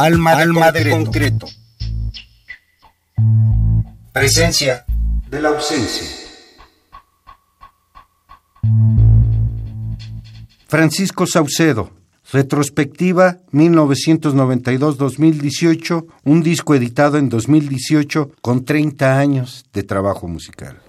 Alma, de, de, concreto. Presencia de la ausencia. Francisco Saucedo, Retrospectiva 1992-2018, un disco editado en 2018 con 30 años de trabajo musical.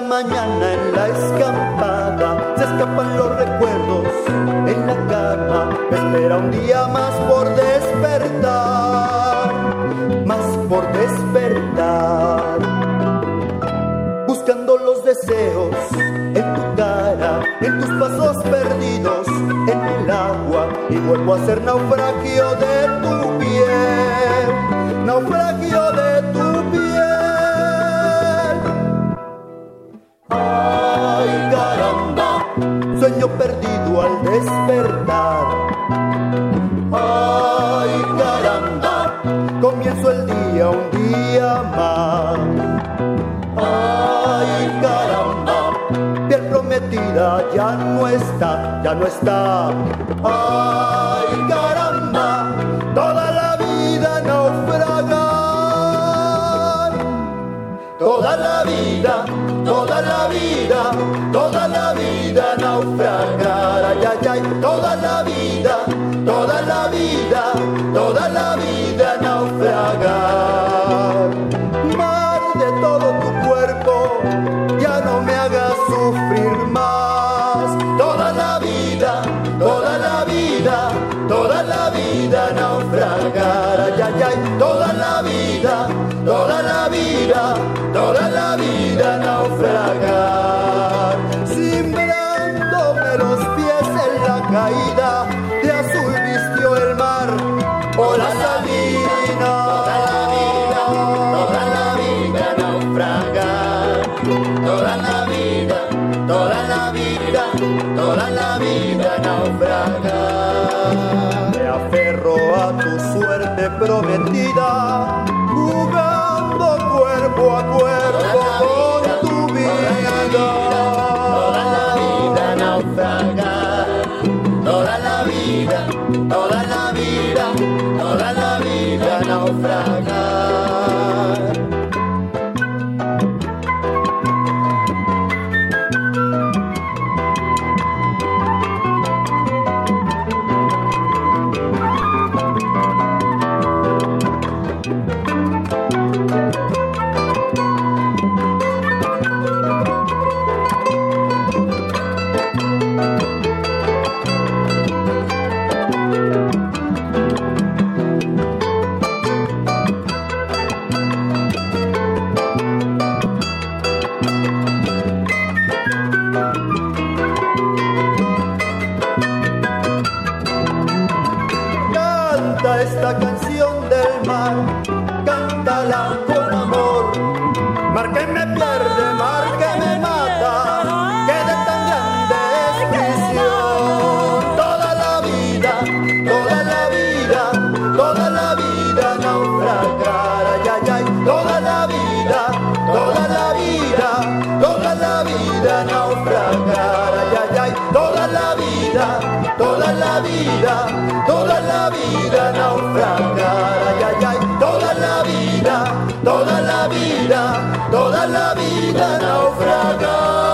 mañana en la escampada se escapan los recuerdos en la cama. Me espera un día más por despertar, más por despertar. Buscando los deseos en tu cara, en tus pasos perdidos en el agua. Y vuelvo a ser naufragio de tu piel, naufragio de tu de los pies en la caída, de azul vistió el mar. Olas la vida, toda la vida, toda la vida naufragar, ay, ay, ay, toda la vida, toda la vida, toda la vida naufragar.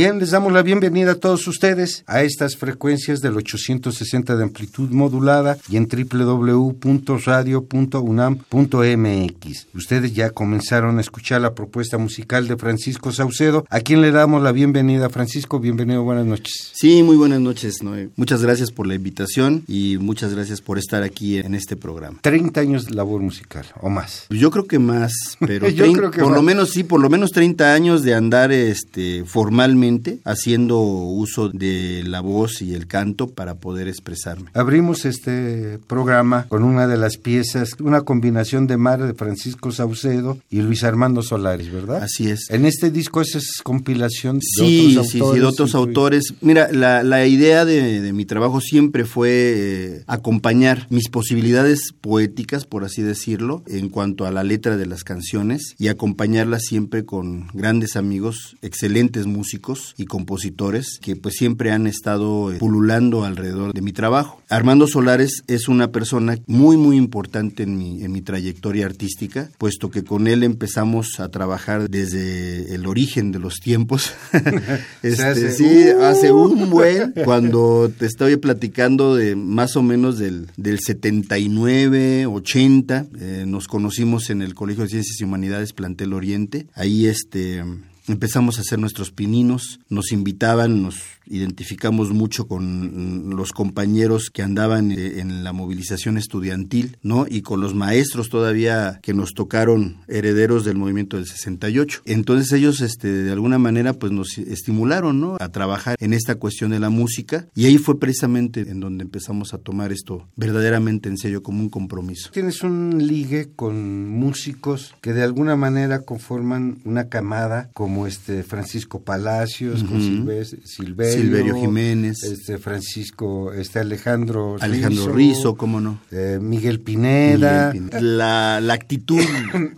Bien, les damos la bienvenida a todos ustedes a estas frecuencias del 860 de amplitud modulada y en www.radio.unam.mx. Ustedes ya comenzaron a escuchar la propuesta musical de Francisco Saucedo, a quien le damos la bienvenida. Francisco, bienvenido, buenas noches. Sí, muy buenas noches, Noé. Muchas gracias por la invitación y muchas gracias por estar aquí en este programa. 30 años de labor musical, o más. Yo creo que más, pero Yo 30 creo que por más. lo menos sí, por lo menos 30 años de andar este formalmente haciendo uso de la voz y el canto para poder expresarme. Abrimos este programa con una de las piezas, una combinación de Mar de Francisco Saucedo y Luis Armando Solares, ¿verdad? Así es. En este disco es compilación de Sí, otros sí, autores. sí, de otros incluidos. autores. Mira, la, la idea de, de mi trabajo siempre fue eh, acompañar mis posibilidades poéticas, por así decirlo, en cuanto a la letra de las canciones y acompañarlas siempre con grandes amigos, excelentes músicos y compositores que pues siempre han estado eh, pululando alrededor de mi trabajo. Armando Solares es una persona muy muy importante en mi, en mi trayectoria artística, puesto que con él empezamos a trabajar desde el origen de los tiempos. Este, hace- sí, hace un buen, cuando te estoy platicando de más o menos del, del 79, 80, eh, nos conocimos en el Colegio de Ciencias y Humanidades Plantel Oriente. Ahí este empezamos a hacer nuestros pininos, nos invitaban, nos identificamos mucho con los compañeros que andaban eh, en la movilización estudiantil, ¿no? Y con los maestros todavía que nos tocaron herederos del movimiento del 68. Entonces ellos, este, de alguna manera, pues nos estimularon, ¿no? A trabajar en esta cuestión de la música y ahí fue precisamente en donde empezamos a tomar esto verdaderamente en serio como un compromiso. Tienes un ligue con músicos que de alguna manera conforman una camada, como este Francisco Palacios, con Ujú. Silves- Silverio, Silverio Jiménez. este Francisco, este Alejandro Alejandro Rizzo, cómo no. eh, Miguel Pineda, Miguel Pineda. La, la actitud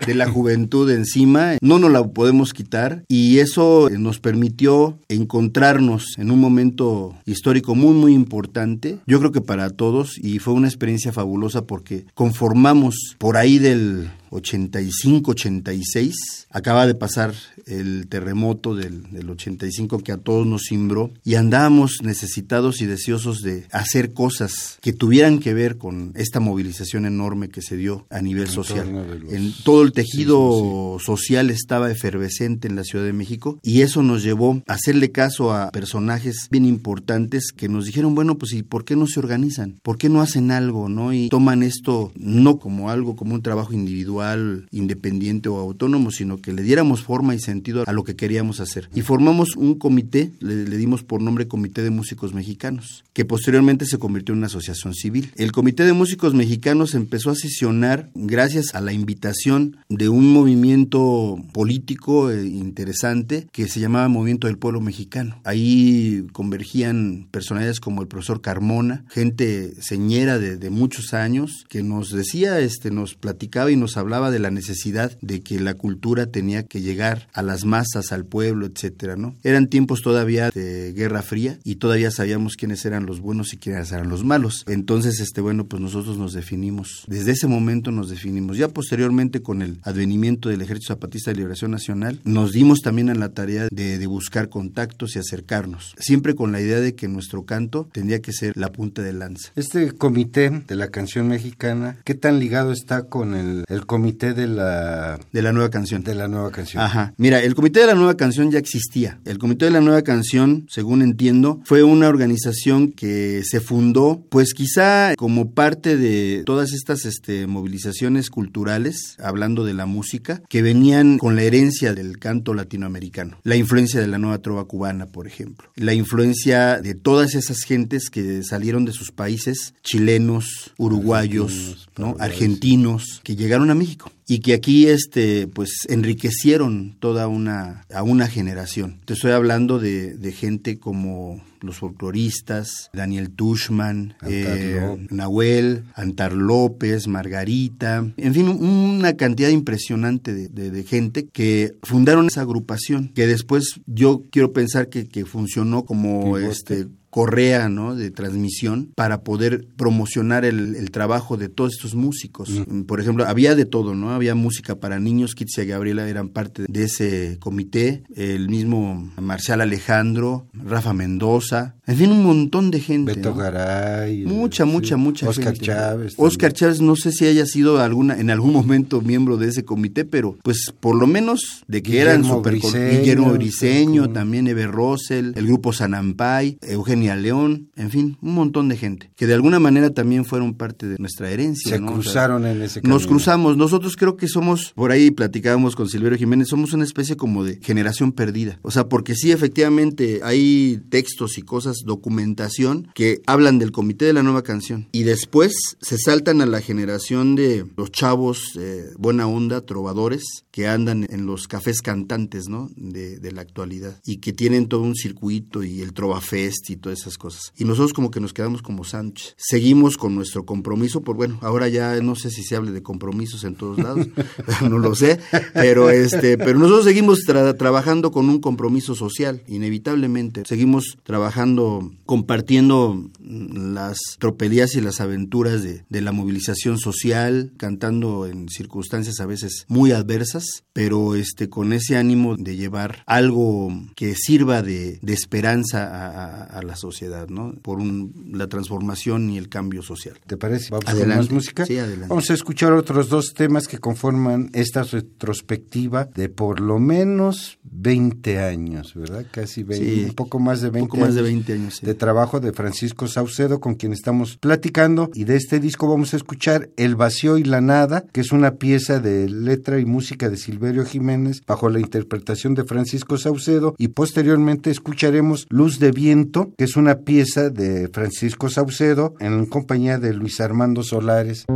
de la juventud encima no nos la podemos quitar y eso nos permitió encontrarnos en un momento histórico muy muy importante, yo creo que para todos y fue una experiencia fabulosa porque conformamos por ahí del 85-86, acaba de pasar el terremoto del, del 85 que a todos nos cimbró y andábamos necesitados y deseosos de hacer cosas que tuvieran que ver con esta movilización enorme que se dio a nivel En social. En todo el tejido social estaba efervescente en la Ciudad de México y eso nos llevó a hacerle caso a personajes bien importantes que nos dijeron, bueno, pues ¿y por qué no se organizan? ¿Por qué no hacen algo, no? Y toman esto no como algo, como un trabajo individual, independiente o autónomo, sino que le diéramos forma y sentido a lo que queríamos hacer. Y formamos un comité, le, le dimos por nombre Comité de Músicos Mexicanos, que posteriormente se convirtió en una asociación civil. El Comité de Músicos Mexicanos empezó a sesionar gracias a la invitación de un movimiento político eh, interesante que se llamaba Movimiento del Pueblo Mexicano. Ahí convergían personalidades como el profesor Carmona, gente señera de, de muchos años, que nos decía, este, nos platicaba y nos hablaba de la necesidad de que la cultura tenía que llegar a las masas, al pueblo, etcétera, ¿no? Eran tiempos todavía de Guerra Fría y todavía sabíamos quiénes eran los buenos y quiénes eran los malos. Entonces, este, bueno, pues nosotros nos definimos. Desde ese momento nos definimos. Ya posteriormente, con el advenimiento del Ejército Zapatista de Liberación Nacional, nos dimos también a la tarea de, de buscar contactos y acercarnos. Siempre con la idea de que nuestro canto tendría que ser la punta de lanza. Este comité de la canción mexicana, ¿qué tan ligado está con el, el comité de la, De la nueva canción. de la nueva canción? Ajá. Mira, el Comité de la Nueva Canción ya existía. El Comité de la Nueva Canción, según entiendo, fue una organización que se fundó, pues quizá como parte de todas estas este, movilizaciones culturales, hablando de la música, que venían con la herencia del canto latinoamericano. La influencia de la nueva trova cubana, por ejemplo. La influencia de todas esas gentes que salieron de sus países, chilenos, uruguayos, Argentinos, ¿no? argentinos, que llegaron a México México. Y que aquí este pues enriquecieron toda una a una generación. Te estoy hablando de, de gente como los folcloristas, Daniel Tushman, eh, Nahuel, Antar López, Margarita, en fin, una cantidad impresionante de, gente que fundaron esa agrupación, que después yo quiero pensar que, que funcionó como este correa ¿no? de transmisión para poder promocionar el, trabajo de todos estos músicos. Mm. Por ejemplo, había de todo, ¿no? Había música para niños, Kitsia Gabriela eran parte de ese comité, el mismo Marcial Alejandro, Rafa Mendoza, en fin, un montón de gente. Beto Garay. Mucha, mucha, mucha Oscar Chávez. Oscar Chávez, no sé si haya sido alguna, en algún momento miembro de ese comité, pero pues por lo menos de que eran super... Guillermo Briseño, también Eber Rosel, el grupo Sanampay, Eugenio a León, en fin, un montón de gente, que de alguna manera también fueron parte de nuestra herencia. Se cruzaron en ese camino. Nos cruzamos, nosotros creo que somos, por ahí platicábamos con Silverio Jiménez, somos una especie como de generación perdida. O sea, porque sí, efectivamente, hay textos y cosas, documentación, que hablan del Comité de la Nueva Canción. Y después se saltan a la generación de los chavos, eh, buena onda, trovadores, que andan en los cafés cantantes, ¿no? De, de la actualidad. Y que tienen todo un circuito y el Trovafest y todo esas cosas. Y nosotros como que nos quedamos como Sánchez. Seguimos con nuestro compromiso, por bueno, ahora ya no sé si se hable de compromisos en todos lados, no lo sé, pero este, pero nosotros seguimos trabajando con un compromiso social, inevitablemente. Seguimos trabajando, compartiendo las tropelías y las aventuras de, de la movilización social, cantando en circunstancias a veces muy adversas, pero este, con ese ánimo de llevar algo que sirva de, de esperanza a, a, a la sociedad, ¿no? Por la transformación y el cambio social. ¿Te parece? Vamos a más música. Sí, adelante. Vamos a escuchar otros dos temas que conforman esta retrospectiva de por lo menos 20 años, ¿verdad? Casi 20, un poco más de 20 poco más de 20 años de trabajo de Francisco Saucedo con quien estamos platicando y de este disco vamos a escuchar El vacío y la nada, que es una pieza de letra y música de Silverio Jiménez bajo la interpretación de Francisco Saucedo y posteriormente escucharemos Luz de viento, que es una pieza de Francisco Saucedo en compañía de Luis Armando Solares.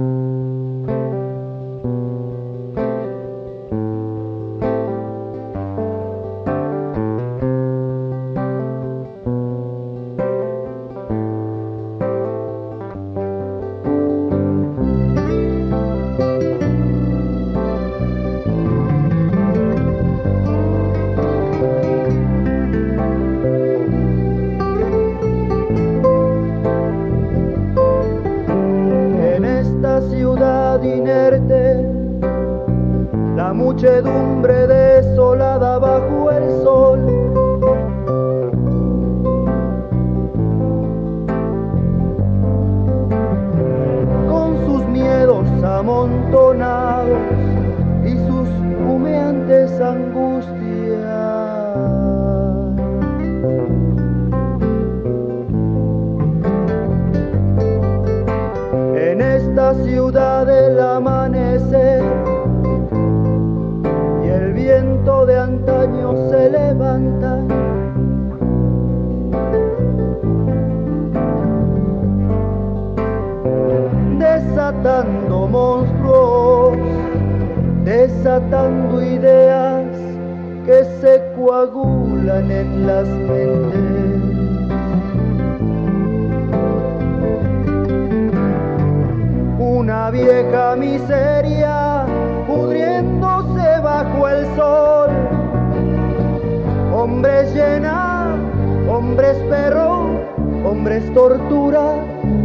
Hombres perro, tortura,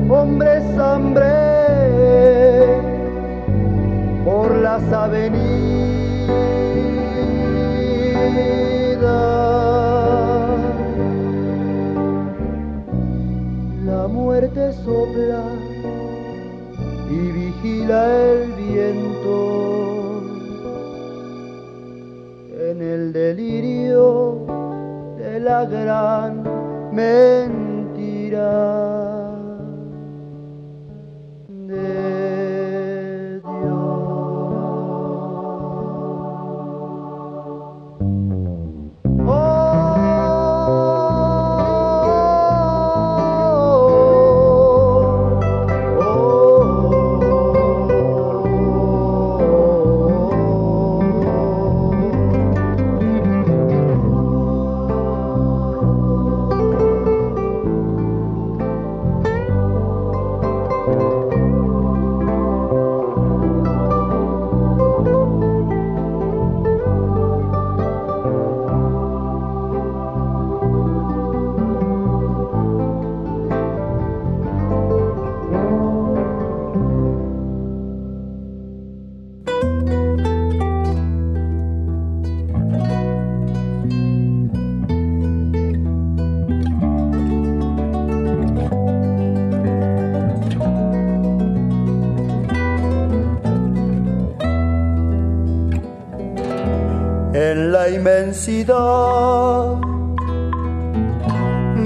hombres hambre. Por las avenidas, la muerte sopla y vigila el viento en el delirio de la gran mentira.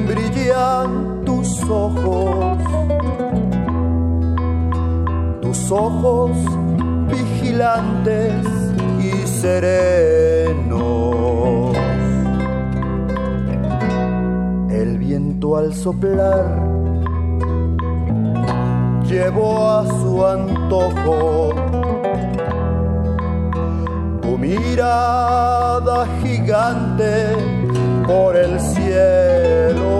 Brillan tus ojos, tus ojos vigilantes y serenos. El viento al soplar llevó a su antojo mirada gigante por el cielo.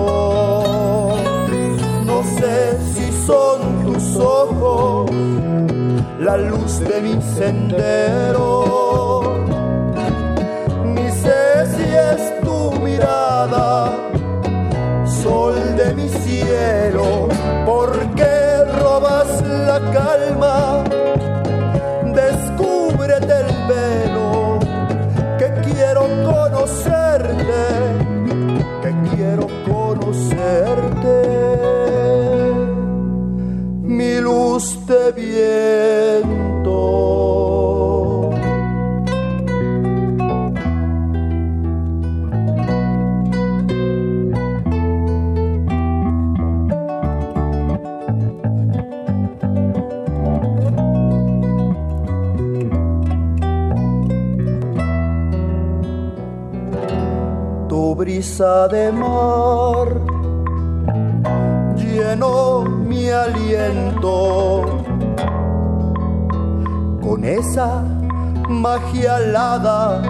No sé si son tus ojos la luz de mi sendero, ni sé si es tu mirada, sol de mi cielo, porque brisa de mar llenó mi aliento con esa magia alada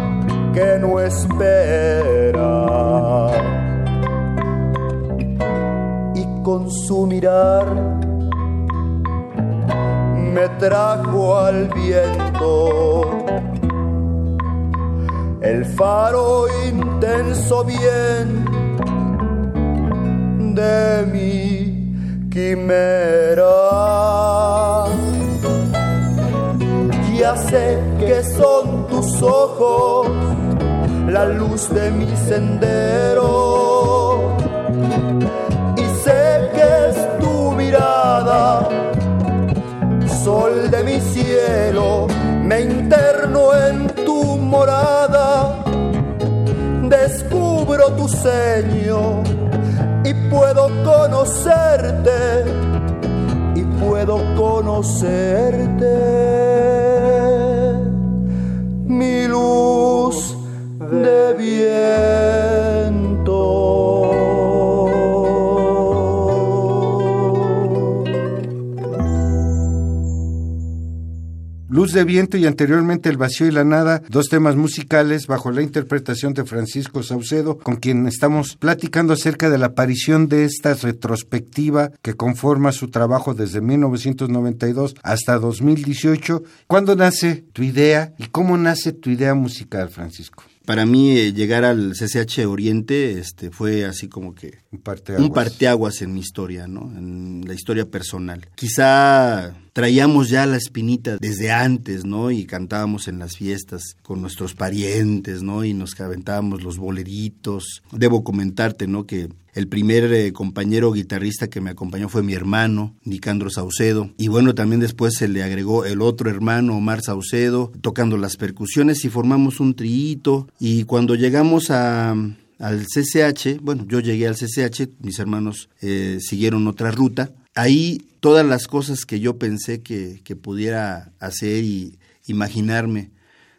que no espera. Y con su mirar me trajo al viento el faro intenso bien de mi quimera. Ya sé que son tus ojos la luz de mi sendero y sé que es tu mirada sol de mi cielo me interno en tu morada tu seño y puedo conocerte y puedo conocerte. Mi luz de viento De Viento y anteriormente El Vacío y la Nada, dos temas musicales bajo la interpretación de Francisco Saucedo, con quien estamos platicando acerca de la aparición de esta retrospectiva que conforma su trabajo desde 1992 hasta 2018. ¿Cuándo nace tu idea y cómo nace tu idea musical, Francisco? Para mí eh, llegar al CCH Oriente este, fue así como que parteaguas. un parteaguas en mi historia, ¿no? En la historia personal. Quizá traíamos ya la espinita desde antes, ¿no? Y cantábamos en las fiestas con nuestros parientes, ¿no? Y nos aventábamos los boleritos. Debo comentarte, ¿no? Que el primer eh, compañero guitarrista que me acompañó fue mi hermano, Nicandro Saucedo. Y bueno, también después se le agregó el otro hermano, Omar Saucedo, tocando las percusiones y formamos un triito. Y cuando llegamos a al CCH, bueno, yo llegué al CCH, mis hermanos eh, siguieron otra ruta. Ahí todas las cosas que yo pensé que, que pudiera hacer y imaginarme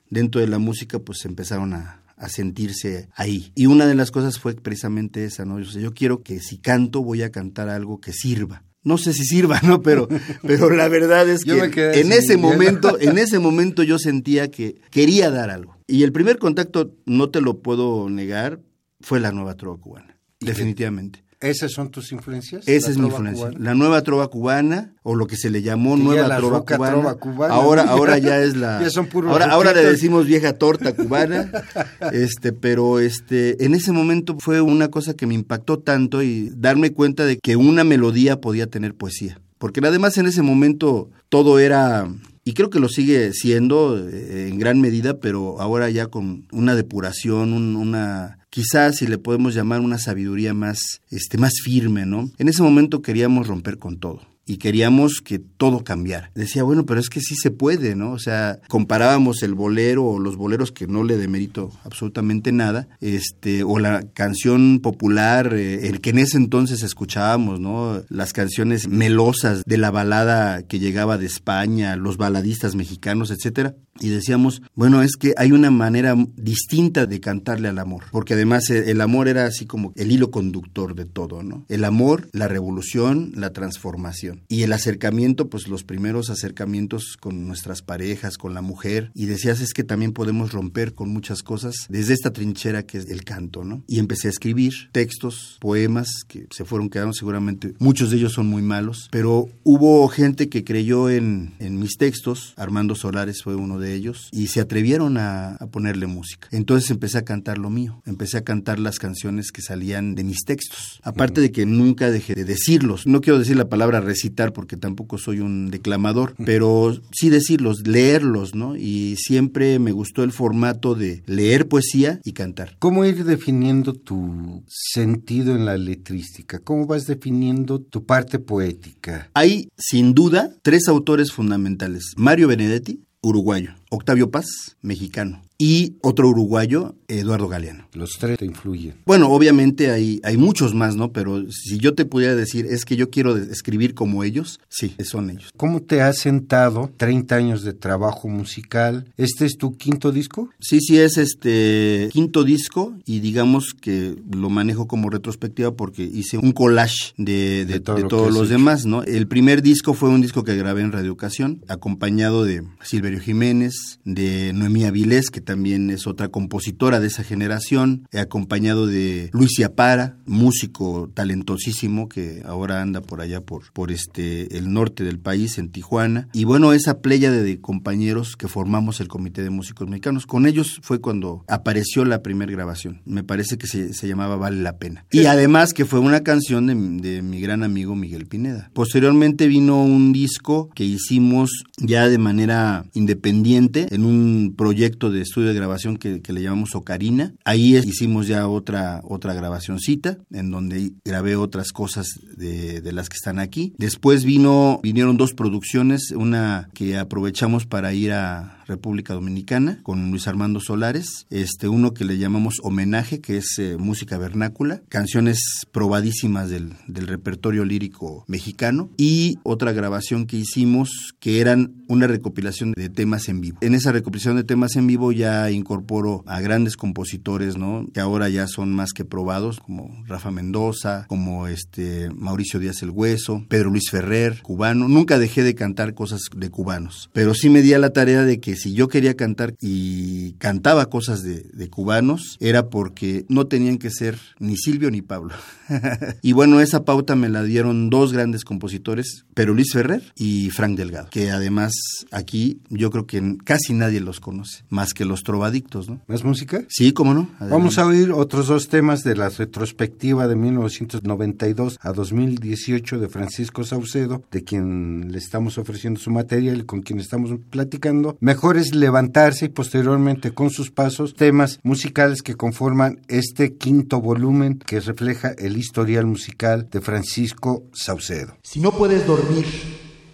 dentro de la música, pues empezaron a, a sentirse ahí. Y una de las cosas fue precisamente esa, ¿no? O sea, yo quiero que si canto voy a cantar algo que sirva. No sé si sirva, ¿no? Pero, pero la verdad es Yo que en ese momento, en ese momento yo sentía que quería dar algo. Y el primer contacto, no te lo puedo negar, fue la nueva trova cubana. Definitivamente. ¿Esas son tus influencias? Esa ¿La es mi influencia. cubana? La nueva trova cubana, o lo que se le llamó Que nueva trova cubana. trova cubana, Ahora, ahora ya es la. Ya son puros ahora, ahora le decimos vieja torta cubana. este, pero este, en ese momento fue una cosa que me impactó tanto y darme cuenta de que una melodía podía tener poesía. Porque además en ese momento todo era y creo que lo sigue siendo eh, en gran medida, pero ahora ya con una depuración, un- una quizás si le podemos llamar una sabiduría más este más firme, ¿no? En ese momento queríamos romper con todo. y queríamos que todo cambiara. Decía, bueno, pero es que sí se puede, ¿no? O sea, comparábamos el bolero o los boleros que no le demerito absolutamente nada, este, o la canción popular, eh, el que en ese entonces escuchábamos, ¿no? Las canciones melosas de la balada que llegaba de España, los baladistas mexicanos, etcétera y decíamos, bueno, es que hay una manera distinta de cantarle al amor, porque además eh, el amor era así como el hilo conductor de todo, ¿no? El amor, la revolución, la transformación y el acercamiento, pues los primeros acercamientos con nuestras parejas, con la mujer, y decías es que también podemos romper con muchas cosas desde esta trinchera que es el canto, ¿no? Y empecé a escribir textos, poemas que se fueron quedando seguramente, muchos de ellos son muy malos, pero hubo gente que creyó en, en mis textos, Armando Solares fue uno de ellos y se atrevieron a, ponerle música. Entonces empecé a cantar lo mío, empecé a cantar las canciones que salían de mis textos. Aparte de que nunca dejé de decirlos. No quiero decir la palabra recitar porque tampoco soy un declamador, pero sí decirlos, leerlos, ¿no? Y siempre me gustó el formato de leer poesía y cantar. ¿Cómo ir definiendo tu sentido en la letrística? ¿Cómo vas definiendo tu parte poética? Hay, sin duda, tres autores fundamentales. Mario Benedetti, uruguayo. Octavio Paz, mexicano y otro uruguayo, Eduardo Galeano. Los tres te influyen. Bueno, obviamente hay, hay muchos más, ¿no? Pero si yo te pudiera decir, es que yo quiero escribir como ellos, sí, son ellos. ¿Cómo te has sentado 30 años de trabajo musical? ¿Este es tu quinto disco? Sí, sí, es este quinto disco y digamos que lo manejo como retrospectiva porque hice un collage de, de, todos los demás, ¿no? El primer disco fue un disco que grabé en Radio Ocasión, acompañado de Silverio Jiménez, de Noemí Avilés, que también es otra compositora de esa generación, he acompañado de Luis Para, músico talentosísimo que ahora anda por allá por, por este el norte del país, en Tijuana. Y bueno, esa playa de compañeros que formamos el Comité de Músicos Mexicanos. Con ellos fue cuando apareció la primera grabación. Me parece que se, llamaba Vale la Pena. Y además que fue una canción de, de mi gran amigo Miguel Pineda. Posteriormente vino un disco que hicimos ya de manera independiente en un proyecto de estudio de grabación que, le llamamos Ocarina. Ahí hicimos ya otra, otra grabacioncita, en donde grabé otras cosas de, de, las que están aquí. Después vino, vinieron dos producciones, una que aprovechamos para ir a República Dominicana con Luis Armando Solares, este uno que le llamamos homenaje, que es eh, música vernácula, canciones probadísimas del, del repertorio lírico mexicano y otra grabación que hicimos que eran una recopilación de temas en vivo. En esa recopilación de temas en vivo ya incorporo a grandes compositores, ¿no? Que ahora ya son más que probados, como Rafa Mendoza, como este Mauricio Díaz el Hueso, Pedro Luis Ferrer, cubano. Nunca dejé de cantar cosas de cubanos, pero sí me di a la tarea de que si yo quería cantar y cantaba cosas de, cubanos, era porque no tenían que ser ni Silvio ni Pablo. y bueno, esa pauta me la dieron dos grandes compositores, pero Luis Ferrer y Frank Delgado, que además aquí yo creo que casi nadie los conoce, más que los trovadictos, ¿no? ¿Más música? Sí, cómo no. Vamos a oír otros dos temas de la retrospectiva de 1992 a 2018 de Francisco Saucedo, de quien le estamos ofreciendo su material y con quien estamos platicando. Mejor es levantarse y posteriormente con sus pasos temas musicales que conforman este quinto volumen que refleja el historial musical de Francisco Saucedo. Si no puedes dormir,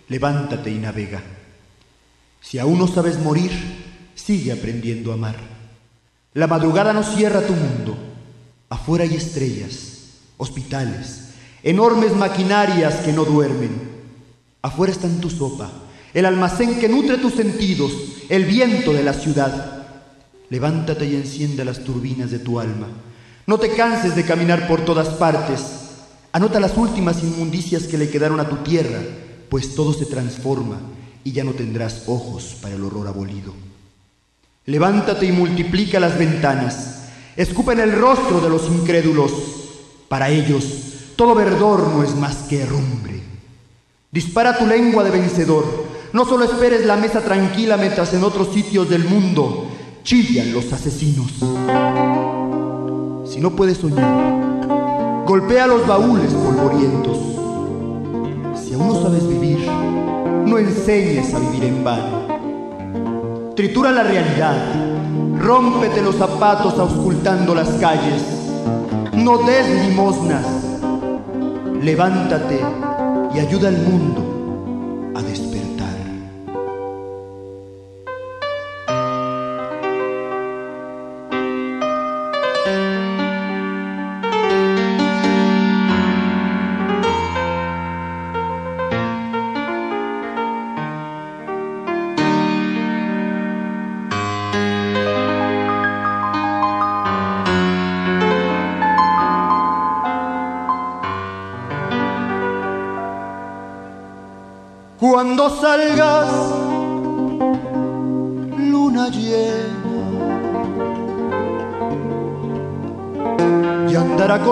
levántate y navega. Si aún no sabes morir, sigue aprendiendo a amar. La madrugada no cierra tu mundo. Afuera hay estrellas, hospitales, enormes maquinarias que no duermen. Afuera está en tu sopa, el almacén que nutre tus sentidos, el viento de la ciudad. Levántate y enciende las turbinas de tu alma. No te canses de caminar por todas partes. Anota las últimas inmundicias que le quedaron a tu tierra, pues todo se transforma y ya no tendrás ojos para el horror abolido. Levántate y multiplica las ventanas. Escupa en el rostro de los incrédulos. Para ellos, todo verdor no es más que herrumbre. Dispara tu lengua de vencedor no solo esperes la mesa tranquila mientras en otros sitios del mundo chillan los asesinos. Si no puedes soñar, golpea los baúles polvorientos. Si aún no sabes vivir, no enseñes a vivir en vano. Tritura la realidad, rómpete los zapatos auscultando las calles. No des limosnas, levántate y ayuda al mundo a despertar.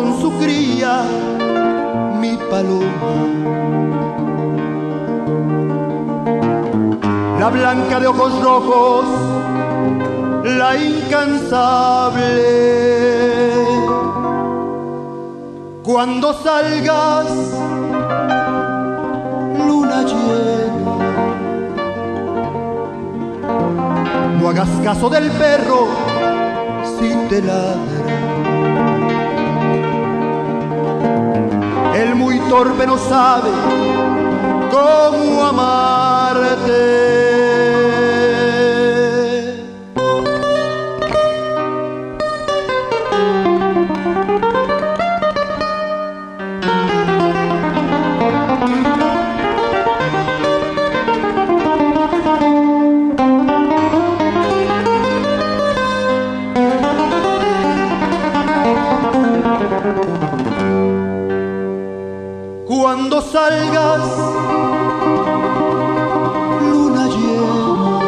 Con su cría mi paloma. La blanca de ojos rojos, la incansable. Cuando salgas, luna llena. No hagas caso del perro si te ladra. El muy torpe no sabe cómo amarte. Salgas, luna llena,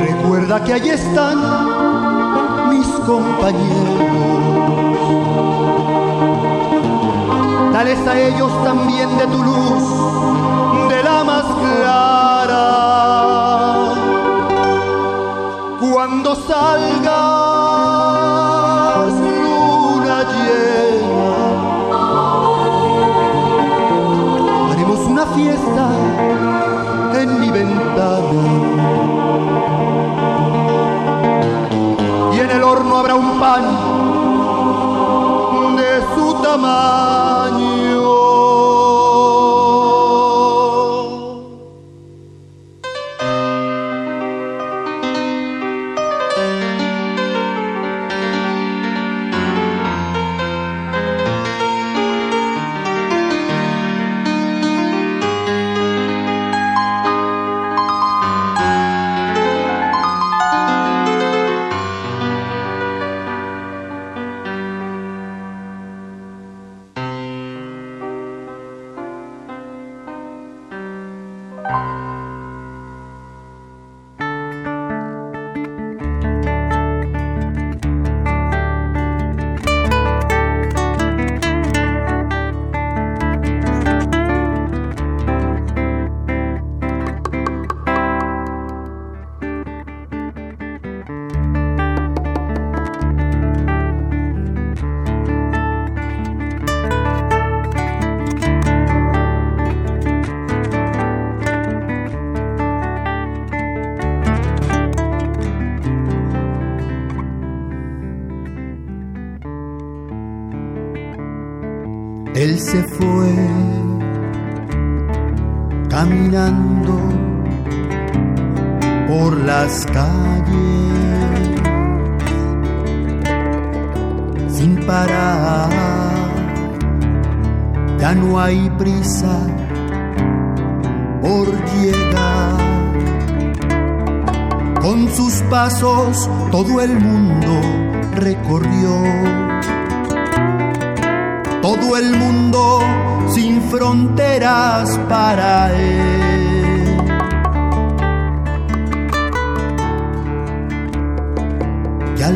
recuerda que allí están mis compañeros. Dales a ellos también de tu luz, de la más clara. Cuando salgas, su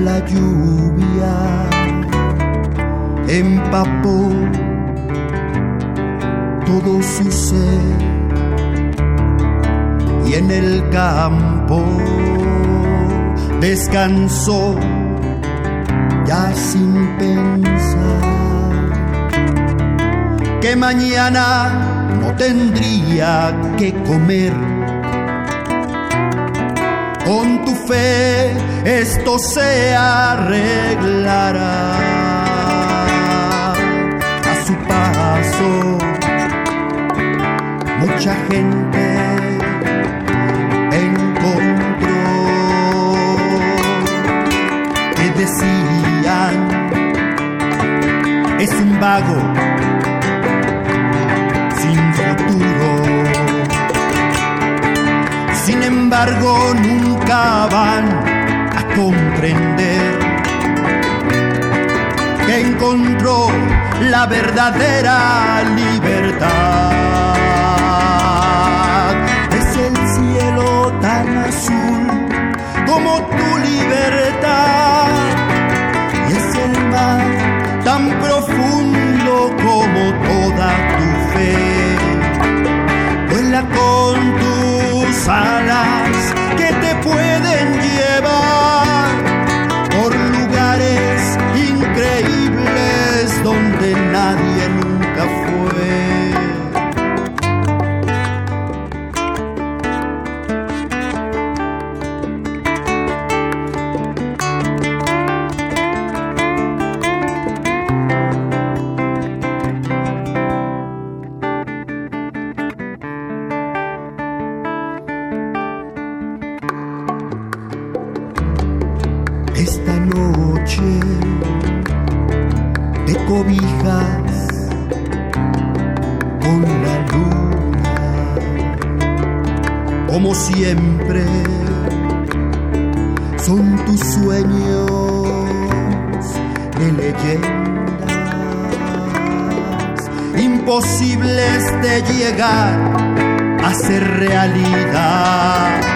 la lluvia empapó todo su ser y en el campo descansó ya sin pensar que mañana no tendría que comer. Con tu fe esto se arreglará. A su pasó, mucha gente encontró que decían es un vago embargo, nunca van a comprender que encontró la verdadera libertad. Es el cielo tan azul como tu libertad y es el mar tan profundo como toda tu fe. Vuela con tus alas de llegar a ser realidad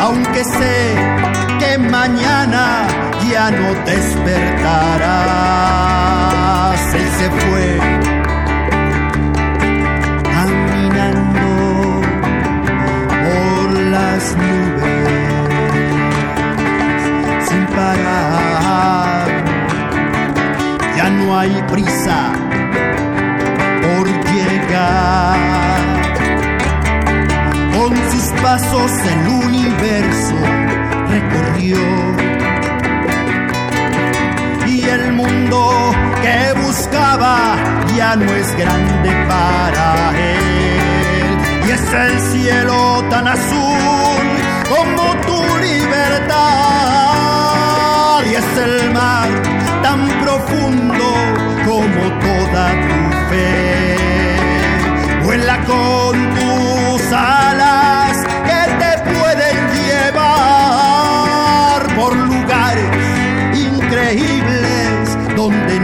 aunque sé que mañana ya no despertarás. Él se fue caminando por las nubes sin parar. Ya no hay prisa pasos el universo recorrió. Y el mundo que buscaba ya no es grande para él. Y es el cielo tan azul como tu libertad. Y es el mar tan profundo como toda tu fe. Vuela con tus alas donde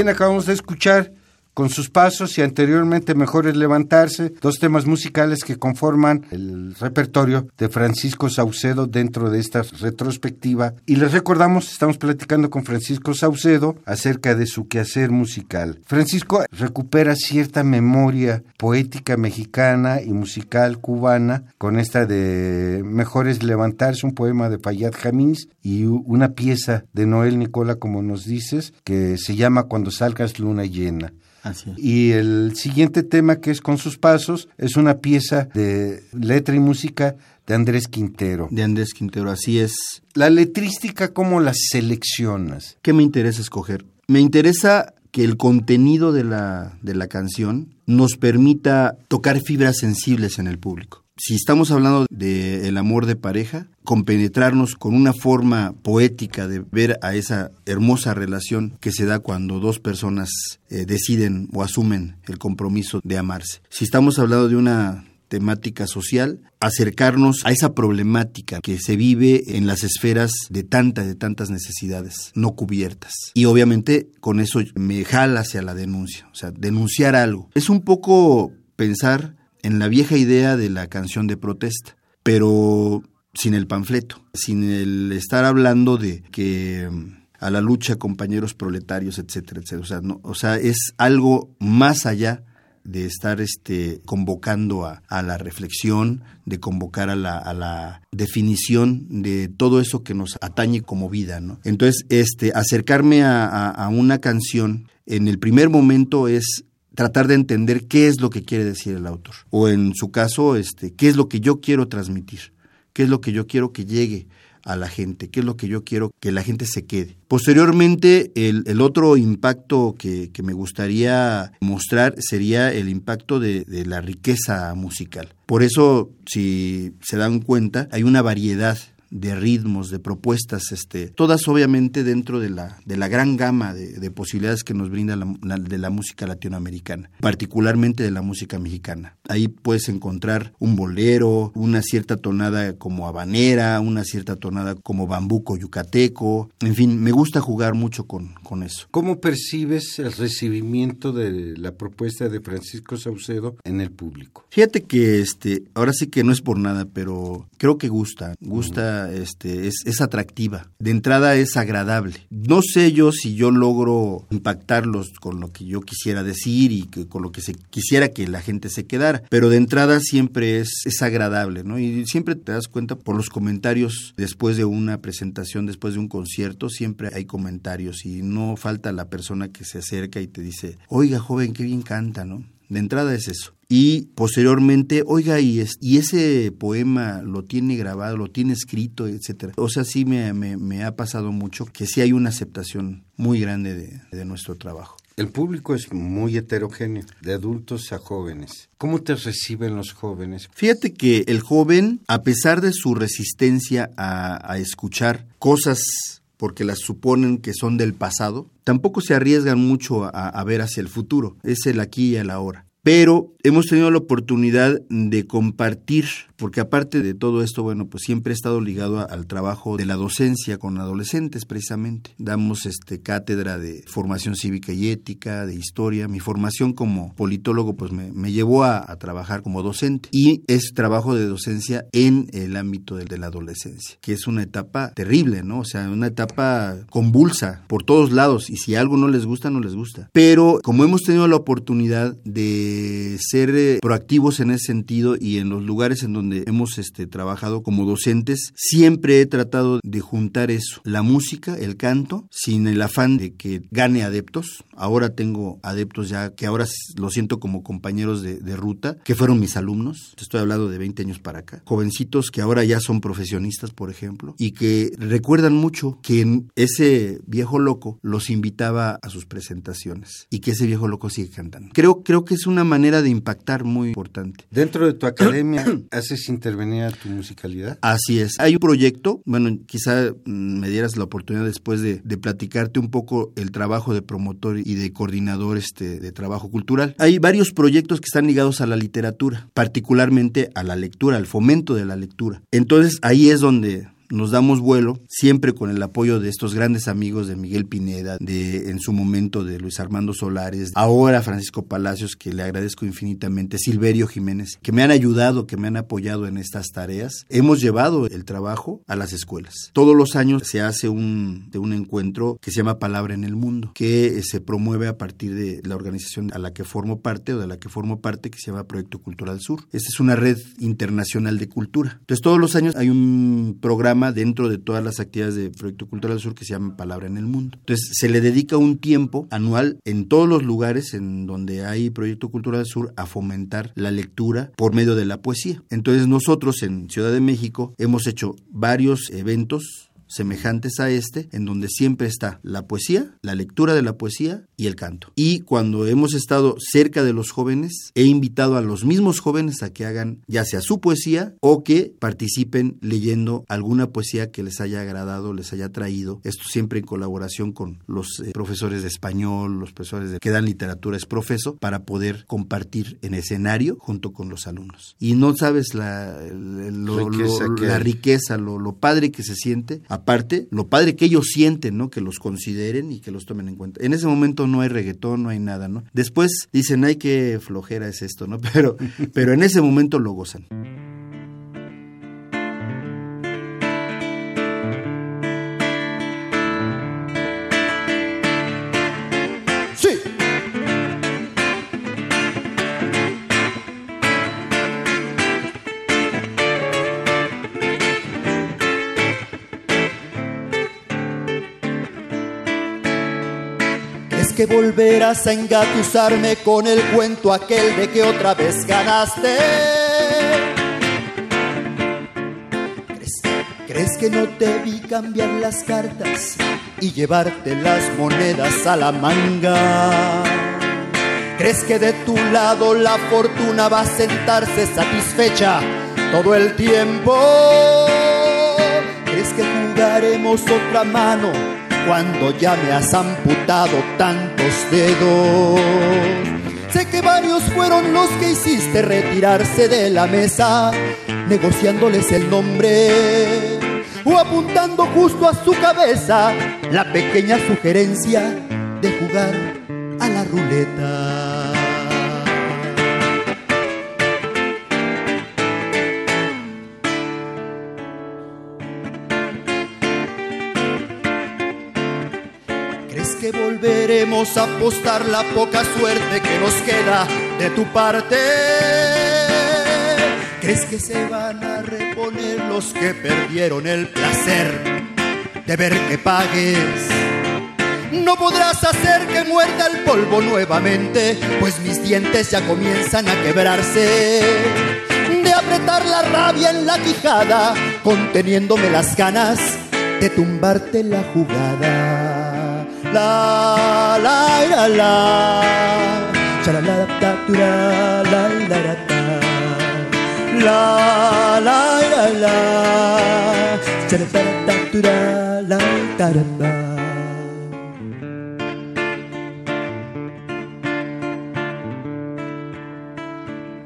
Bien, acabamos de escuchar con sus pasos y anteriormente Mejor es levantarse, dos temas musicales que conforman el repertorio de Francisco Saucedo dentro de esta retrospectiva. Y les recordamos, estamos platicando con Francisco Saucedo acerca de su quehacer musical. Francisco recupera cierta memoria poética mexicana y musical cubana con esta de Mejor es levantarse, un poema de Fayad Jamís y una pieza de Noel Nicola, como nos dices, que se llama Cuando salgas luna llena. Así es. Y el siguiente tema que es con sus pasos es una pieza de letra y música de Andrés Quintero. De Andrés Quintero, así es. La letrística, ¿cómo la seleccionas? ¿Qué me interesa escoger? Me interesa que el contenido de la, de la canción nos permita tocar fibras sensibles en el público. Si estamos hablando del el amor de pareja, compenetrarnos con una forma poética de ver a esa hermosa relación que se da cuando dos personas eh, deciden o asumen el compromiso de amarse. Si estamos hablando de una temática social, acercarnos a esa problemática que se vive en las esferas de tantas, de tantas necesidades no cubiertas. Y obviamente con eso me jala hacia la denuncia, o sea, denunciar algo. Es un poco pensar en la vieja idea de la canción de protesta. pero sin el panfleto, sin el estar hablando de que a la lucha compañeros proletarios, etcétera, etcétera. O sea, no, o sea es algo más allá de estar este, convocando a, la reflexión, de convocar a la, a la, definición de todo eso que nos atañe como vida. ¿no? Entonces, este, acercarme a, a una canción en el primer momento es tratar de entender qué es lo que quiere decir el autor. O en su caso, este, qué es lo que yo quiero transmitir, qué es lo que yo quiero que llegue a la gente, qué es lo que yo quiero que la gente se quede. Posteriormente, el, otro impacto que, me gustaría mostrar sería el impacto de, de la riqueza musical. Por eso, si se dan cuenta, hay una variedad de ritmos, de propuestas, este, todas obviamente dentro de la, de la gran gama de, posibilidades que nos brinda la, de la música latinoamericana, particularmente de la música mexicana. Ahí puedes encontrar un bolero, una cierta tonada como habanera, una cierta tonada como bambuco yucateco, en fin, me gusta jugar mucho con, con eso. ¿Cómo percibes el recibimiento de la propuesta de Francisco Saucedo en el público? Fíjate que este, ahora sí que no es por nada, pero creo que gusta, gusta este, es, atractiva. De entrada es agradable. No sé yo si yo logro impactarlos con lo que yo quisiera decir y que, con lo que se quisiera que la gente se quedara, pero de entrada siempre es, es agradable, ¿no? Y siempre te das cuenta por los comentarios después de una presentación, después de un concierto, siempre hay comentarios y no falta la persona que se acerca y te dice, oiga joven, qué bien canta, ¿no? De entrada es eso y posteriormente, oiga, y, y ese poema lo tiene grabado, lo tiene escrito, etcétera. O sea, sí me, me, ha pasado mucho que sí hay una aceptación muy grande de, de nuestro trabajo. El público es muy heterogéneo, de adultos a jóvenes. ¿Cómo te reciben los jóvenes? Fíjate que el joven, a pesar de su resistencia a, a escuchar cosas porque las suponen que son del pasado, tampoco se arriesgan mucho a, a, ver hacia el futuro. Es el aquí y el ahora pero hemos tenido la oportunidad de compartir porque aparte de todo esto, bueno, pues siempre he estado ligado al trabajo de la docencia con adolescentes precisamente. Damos este cátedra de formación cívica y ética, de historia. Mi formación como politólogo pues me, llevó a, trabajar como docente y es trabajo de docencia en el ámbito de, de, la adolescencia, que es una etapa terrible, ¿no? O sea, una etapa convulsa por todos lados y si algo no les gusta, no les gusta. Pero como hemos tenido la oportunidad de ser eh, proactivos en ese sentido y en los lugares en donde hemos este, trabajado como docentes, siempre he tratado de juntar eso, la música, el canto, sin el afán de que gane adeptos. Ahora tengo adeptos ya que ahora lo siento como compañeros de, ruta, que fueron mis alumnos, estoy hablando de 20 años para acá, jovencitos que ahora ya son profesionistas, por ejemplo, y que recuerdan mucho que ese viejo loco los invitaba a sus presentaciones y que ese viejo loco sigue cantando. Creo, creo que es una manera de impactar muy importante. Dentro de tu academia haces intervenir tu musicalidad? Así es. Hay un proyecto, bueno, quizá mm, me dieras la oportunidad después de, platicarte un poco el trabajo de promotor y de coordinador este, de trabajo cultural. Hay varios proyectos que están ligados a la literatura, particularmente a la lectura, al fomento de la lectura. Entonces ahí es donde nos damos vuelo, siempre con el apoyo de estos grandes amigos de Miguel Pineda, de en su momento de Luis Armando Solares, ahora Francisco Palacios, que le agradezco infinitamente, Silverio Jiménez, que me han ayudado, que me han apoyado en estas tareas. Hemos llevado el trabajo a las escuelas. Todos los años se hace un, de un encuentro que se llama Palabra en el Mundo, que eh, se promueve a partir de la organización a la que formo parte o de la que formo parte, que se llama Proyecto Cultural Sur. Esta es una red internacional de cultura. Entonces todos los años hay un programa dentro de todas las actividades de Proyecto Cultural Sur que se llama Palabra en el Mundo. Entonces, se le dedica un tiempo anual en todos los lugares en donde hay Proyecto Cultural Sur a fomentar la lectura por medio de la poesía. Entonces, nosotros en Ciudad de México hemos hecho varios eventos semejantes a este, en donde siempre está la poesía, la lectura de la poesía y el canto. Y cuando hemos estado cerca de los jóvenes, he invitado a los mismos jóvenes a que hagan ya sea su poesía o que participen leyendo alguna poesía que les haya agradado, les haya traído. Esto siempre en colaboración con los eh, profesores de español, los profesores de, que dan literatura es profeso, para poder compartir en escenario junto con los alumnos. Y no sabes la, riqueza, la riqueza lo, lo padre que se siente aparte, lo padre que ellos sienten, ¿no? Que los consideren y que los tomen en cuenta. En ese momento no hay reggaetón, no hay nada, ¿no? Después dicen, ay, qué flojera es esto, ¿no? Pero, pero en ese momento lo gozan. Que volverás a engatusarme con el cuento aquel de que otra vez ganaste? ¿Crees, ¿Crees que no te vi cambiar las cartas y llevarte las monedas a la manga? ¿Crees que de tu lado la fortuna va a sentarse satisfecha todo el tiempo? ¿Crees que jugaremos otra mano cuando ya me has amputado tantos dedos? Sé que varios fueron los que hiciste retirarse de la mesa, negociándoles el nombre o apuntando justo a su cabeza la pequeña sugerencia de jugar a la ruleta. Volveremos apostar la poca suerte que nos queda de tu parte? ¿Crees que se van a reponer los que perdieron el placer de ver que pagues? No podrás hacer que muerda el polvo nuevamente, pues mis dientes ya comienzan a quebrarse. De apretar la rabia en la quijada, conteniéndome las ganas de tumbarte la jugada. La la la. Cha la la ta la la la ta. La la la la. Cha la ta ta la la ta ta.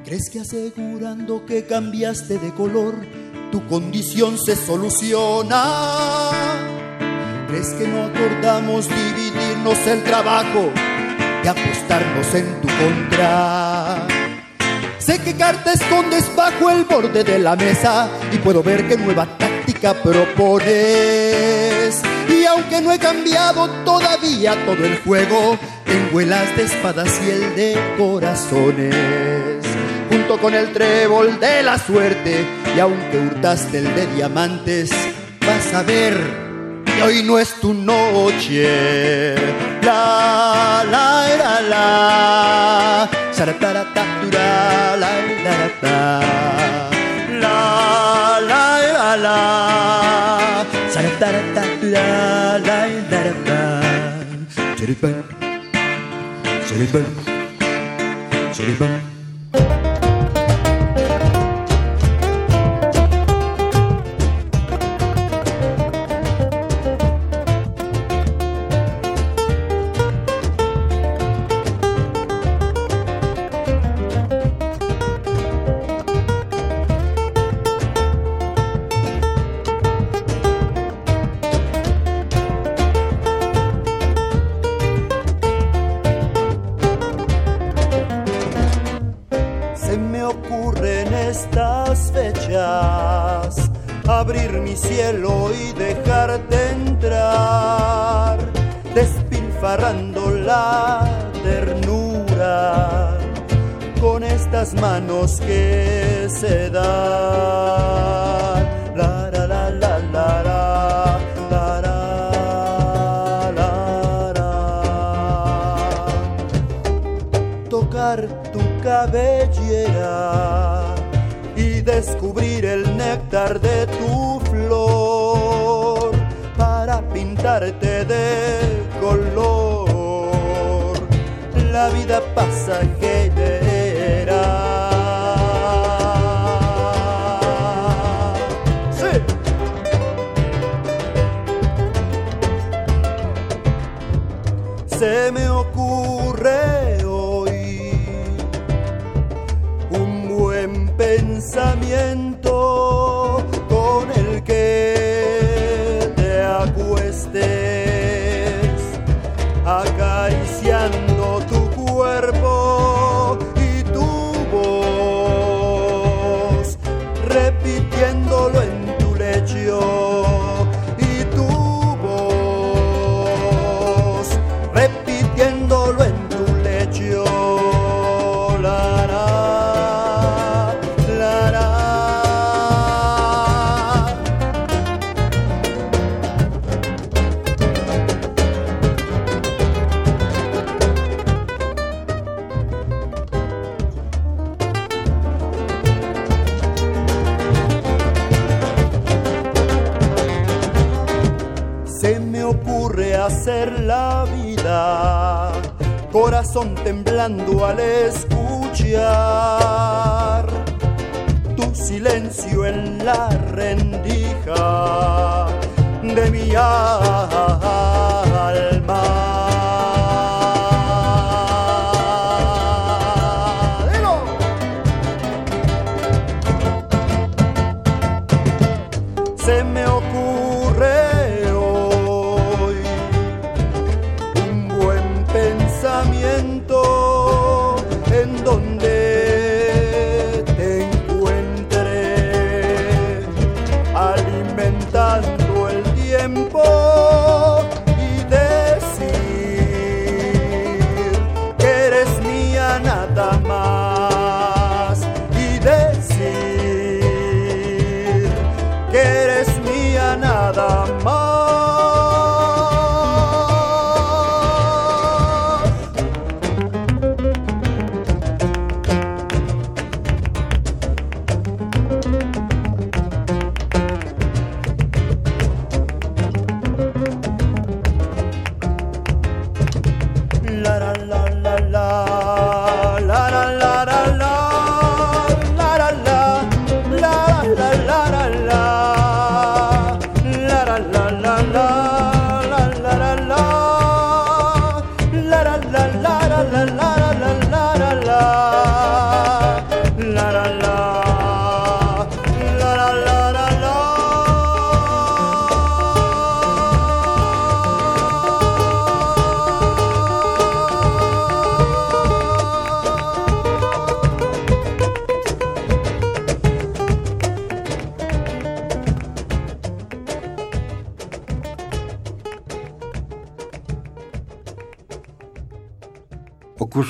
¿Crees que asegurando que cambiaste de color, tu condición se soluciona? ¿Crees que no acordamos dividir? El trabajo de apostarnos en tu contra? Sé que carta escondes bajo el borde de la mesa y puedo ver qué nueva táctica propones. Y aunque no he cambiado todavía todo el juego, tengo el de espadas y el de corazones. Junto con el trébol de la suerte, y aunque hurtaste el de diamantes, vas a ver que hoy no es tu noche. La la la la, sharataratura, la la la la, la la la, sharataratura, la la la. Chiripan, chiripan, chiripan. abrir mi cielo y dejarte entrar, despilfarrando la ternura con estas manos que se dan. La, la, la, la, la, la. la, la. Tocar tu cabellera descubrir el néctar de tu flor para pintarte de color la vida pasajera. Hacer la vida, corazón temblando al escuchar tu silencio en la rendija de mi alma.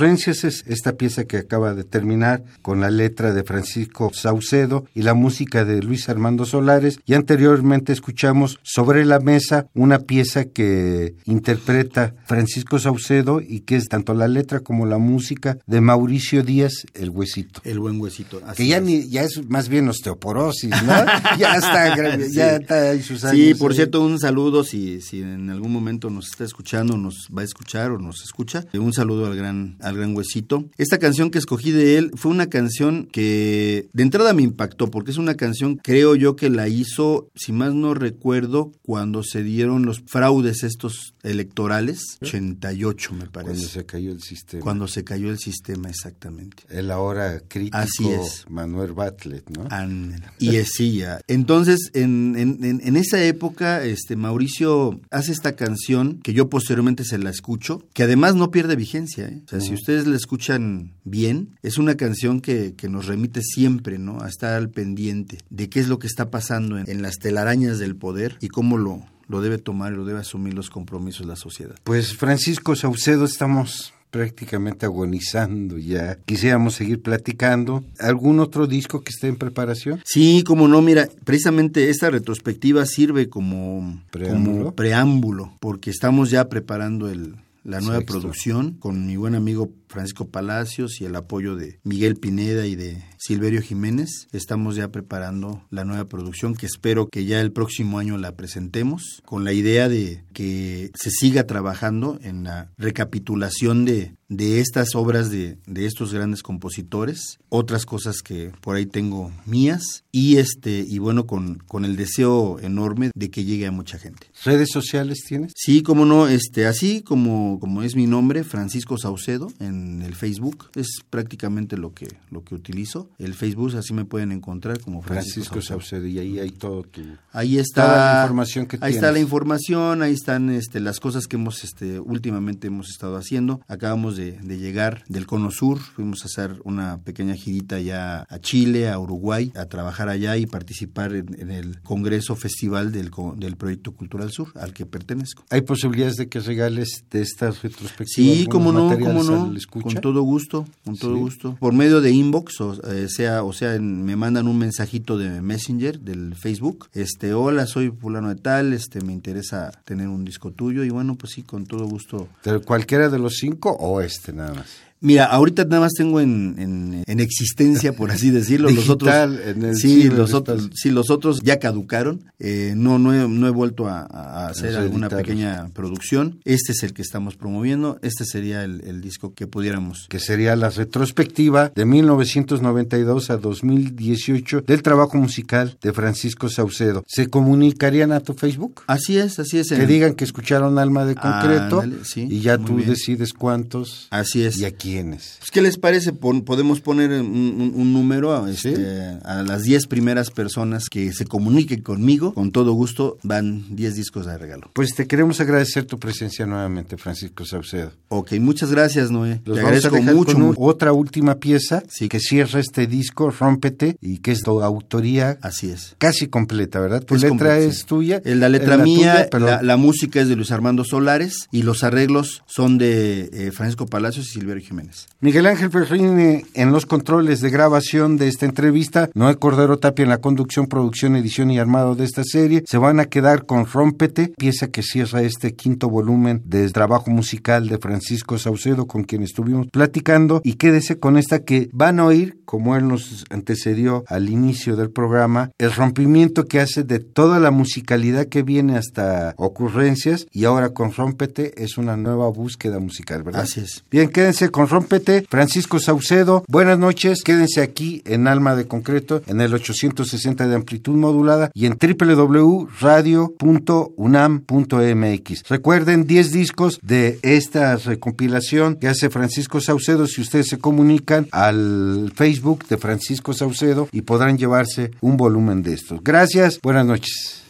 Ocurrencias es esta pieza que acaba de terminar con la letra de Francisco Saucedo y la música de Luis Armando Solares y anteriormente escuchamos Sobre la Mesa una pieza que interpreta Francisco Saucedo y que es tanto la letra como la música de Mauricio Díaz, El Huesito. El buen huesito. así que ya, es. ni, ya es más bien osteoporosis, ¿no? ya está, ya está en sus años. Sí, por cierto, un saludo si, si en algún momento nos está escuchando, nos va a escuchar o nos escucha. Un saludo al gran, al gran huesito. Esta canción que escogí de él fue una canción que de entrada me impactó, porque es una canción, creo yo, que la hizo, si más no recuerdo, cuando se dieron los fraudes estos electorales, 88 me parece. Cuando se cayó el sistema. Cuando se cayó el sistema, exactamente. El ahora crítico Así es. Manuel Bartlett, ¿no? Ándale. Y es, sí, ya. Entonces, en, en- en- esa época, este Mauricio hace esta canción que yo posteriormente se la escucho, que además no pierde vigencia. ¿eh? O sea, si ustedes la escuchan bien, es una canción que, que nos remite siempre, ¿no? A estar al pendiente de qué es lo que está pasando en, en las telarañas del poder y cómo lo, lo debe tomar y lo debe asumir los compromisos la sociedad. Pues Francisco Saucedo, estamos prácticamente agonizando ya. Quisiéramos seguir platicando. ¿Algún otro disco que esté en preparación? Sí, como no, mira, precisamente esta retrospectiva sirve como Preámbulo. como preámbulo, porque estamos ya preparando el, la nueva Sexto. producción con mi buen amigo Francisco Palacios y el apoyo de Miguel Pineda y de Silverio Jiménez. Estamos ya preparando la nueva producción que espero que ya el próximo año la presentemos con la idea de que se siga trabajando en la recapitulación de, de estas obras de, de estos grandes compositores, otras cosas que por ahí tengo mías y este y bueno con, con el deseo enorme de que llegue a mucha gente. ¿Redes sociales tienes? Sí, como no, este, así como, como es mi nombre, Francisco Saucedo, en el Facebook, es prácticamente lo que, lo que utilizo. El Facebook, así me pueden encontrar como Francisco, Francisco Saucedo. Y ahí hay todo tu... Ahí está Toda la información que Ahí está la información, ahí están este, las cosas que hemos este, últimamente hemos estado haciendo. Acabamos de, de llegar del Cono Sur, fuimos a hacer una pequeña girita ya a Chile, a Uruguay, a trabajar allá y participar en, en el Congreso Festival del, del Proyecto Cultural Sur, al que pertenezco. ¿Hay posibilidades de que regales de estas retrospectivas? Sí, como no, como no, escucha? con todo gusto, con todo Sí. gusto. Por medio de inbox, o eh, sea, o sea, en- me mandan un mensajito de Messenger del Facebook, este, hola, soy fulano de tal, este, me interesa tener un disco tuyo y bueno, pues sí, con todo gusto. ¿De cualquiera de los cinco o este nada más? Mira, ahorita nada más tengo en, en, en existencia, por así decirlo. los otros, en el sí, los otros, sí, los otros ya caducaron. Eh, no, no he, no he vuelto a, a hacer Los alguna pequeña producción. Este es el que estamos promoviendo. Este sería el, el disco que pudiéramos. que sería la retrospectiva de 1992 a 2018 del trabajo musical de Francisco Saucedo. ¿Se comunicarían a tu Facebook? Así es, así es. Que digan que escucharon Alma de Concreto sí, y ya tú bien. decides cuántos Así es. y a Pues, ¿Qué les parece? Pon- podemos poner un, número este, Sí. a las 10 primeras personas que se comuniquen conmigo. Con todo gusto van 10 discos de regalo. Pues te queremos agradecer tu presencia nuevamente, Francisco Saucedo. Ok, muchas gracias, Noé. Los Te vamos a agradezco dejar mucho. con un- otra última pieza Sí. que cierra este disco, Rómpete, y que es tu autoría Así es. casi completa, ¿verdad? Tu Es letra completa, es sí. tuya. La letra mía, tuya, pero la, la música es de Luis Armando Solares y los arreglos son de eh, Francisco Palacios y Silverio Jiménez. Miguel Ángel Ferrini en los controles de grabación de esta entrevista, Noé Cordero Tapia en la conducción, producción, edición y armado de esta serie. Se van a quedar con Rómpete, pieza que cierra este quinto volumen del trabajo musical de Francisco Saucedo, con quien estuvimos platicando. Y quédese con esta que van a oír, como él nos antecedió al inicio del programa, el rompimiento que hace de toda la musicalidad que viene hasta ocurrencias. Y ahora con Rómpete es una nueva búsqueda musical, ¿verdad? Así es. Bien, quédense con Rómpete, Francisco Saucedo. Buenas noches, quédense aquí en Alma de Concreto, en el 860 de amplitud modulada y en www.radio.unam.mx. Recuerden 10 discos de esta recompilación que hace Francisco Saucedo. Si ustedes se comunican al Facebook de Francisco Saucedo y podrán llevarse un volumen de estos. Gracias, buenas noches.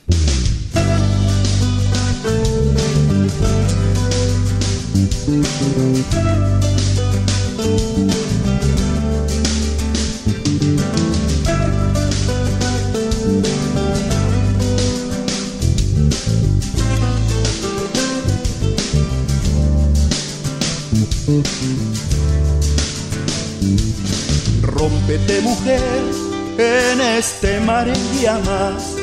Mujer en este mar en llamas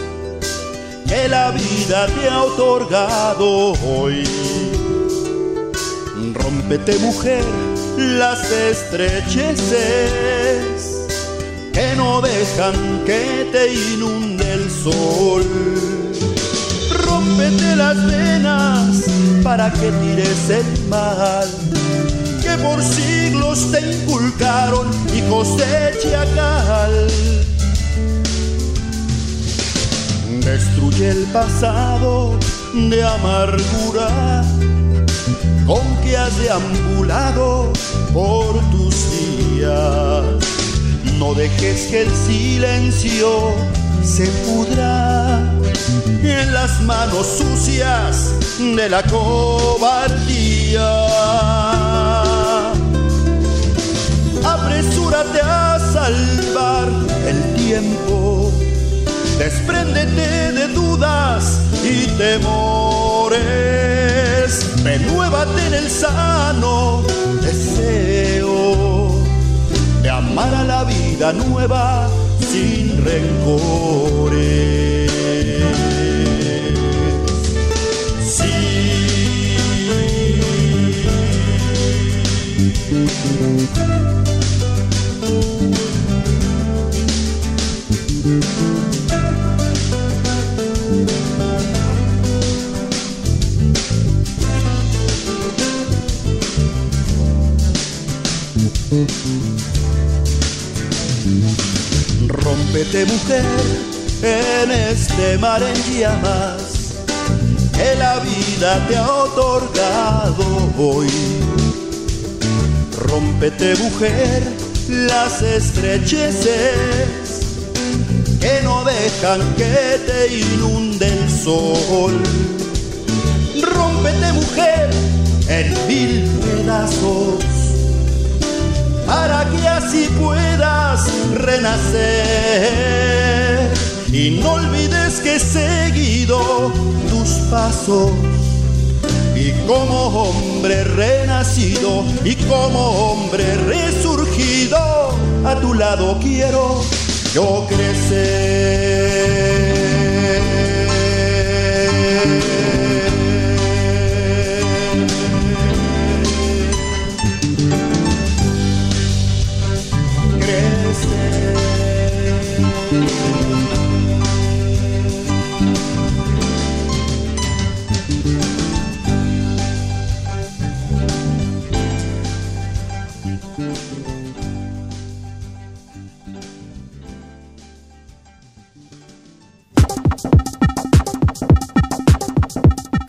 que la vida te ha otorgado hoy. Rómpete mujer las estrecheces que no dejan que te inunde el sol. Rómpete las venas para que tires el mal por siglos te inculcaron hijos de Chacal. Destruye el pasado de amargura con que has deambulado por tus días. No dejes que el silencio se pudra en las manos sucias de la cobardía. Apresúrate a salvar el tiempo, despréndete de dudas y temores, renuévate en el sano deseo de amar a la vida nueva sin rencores. Rómpete mujer en este mar en llamas que la vida te ha otorgado hoy. Rómpete mujer las estrecheces que no dejan que te inunde el sol. Rómpete mujer en mil pedazos para que así puedas renacer. Y no olvides que he seguido tus pasos. Y como hombre renacido y como hombre resurgido, a tu lado quiero yo crecer.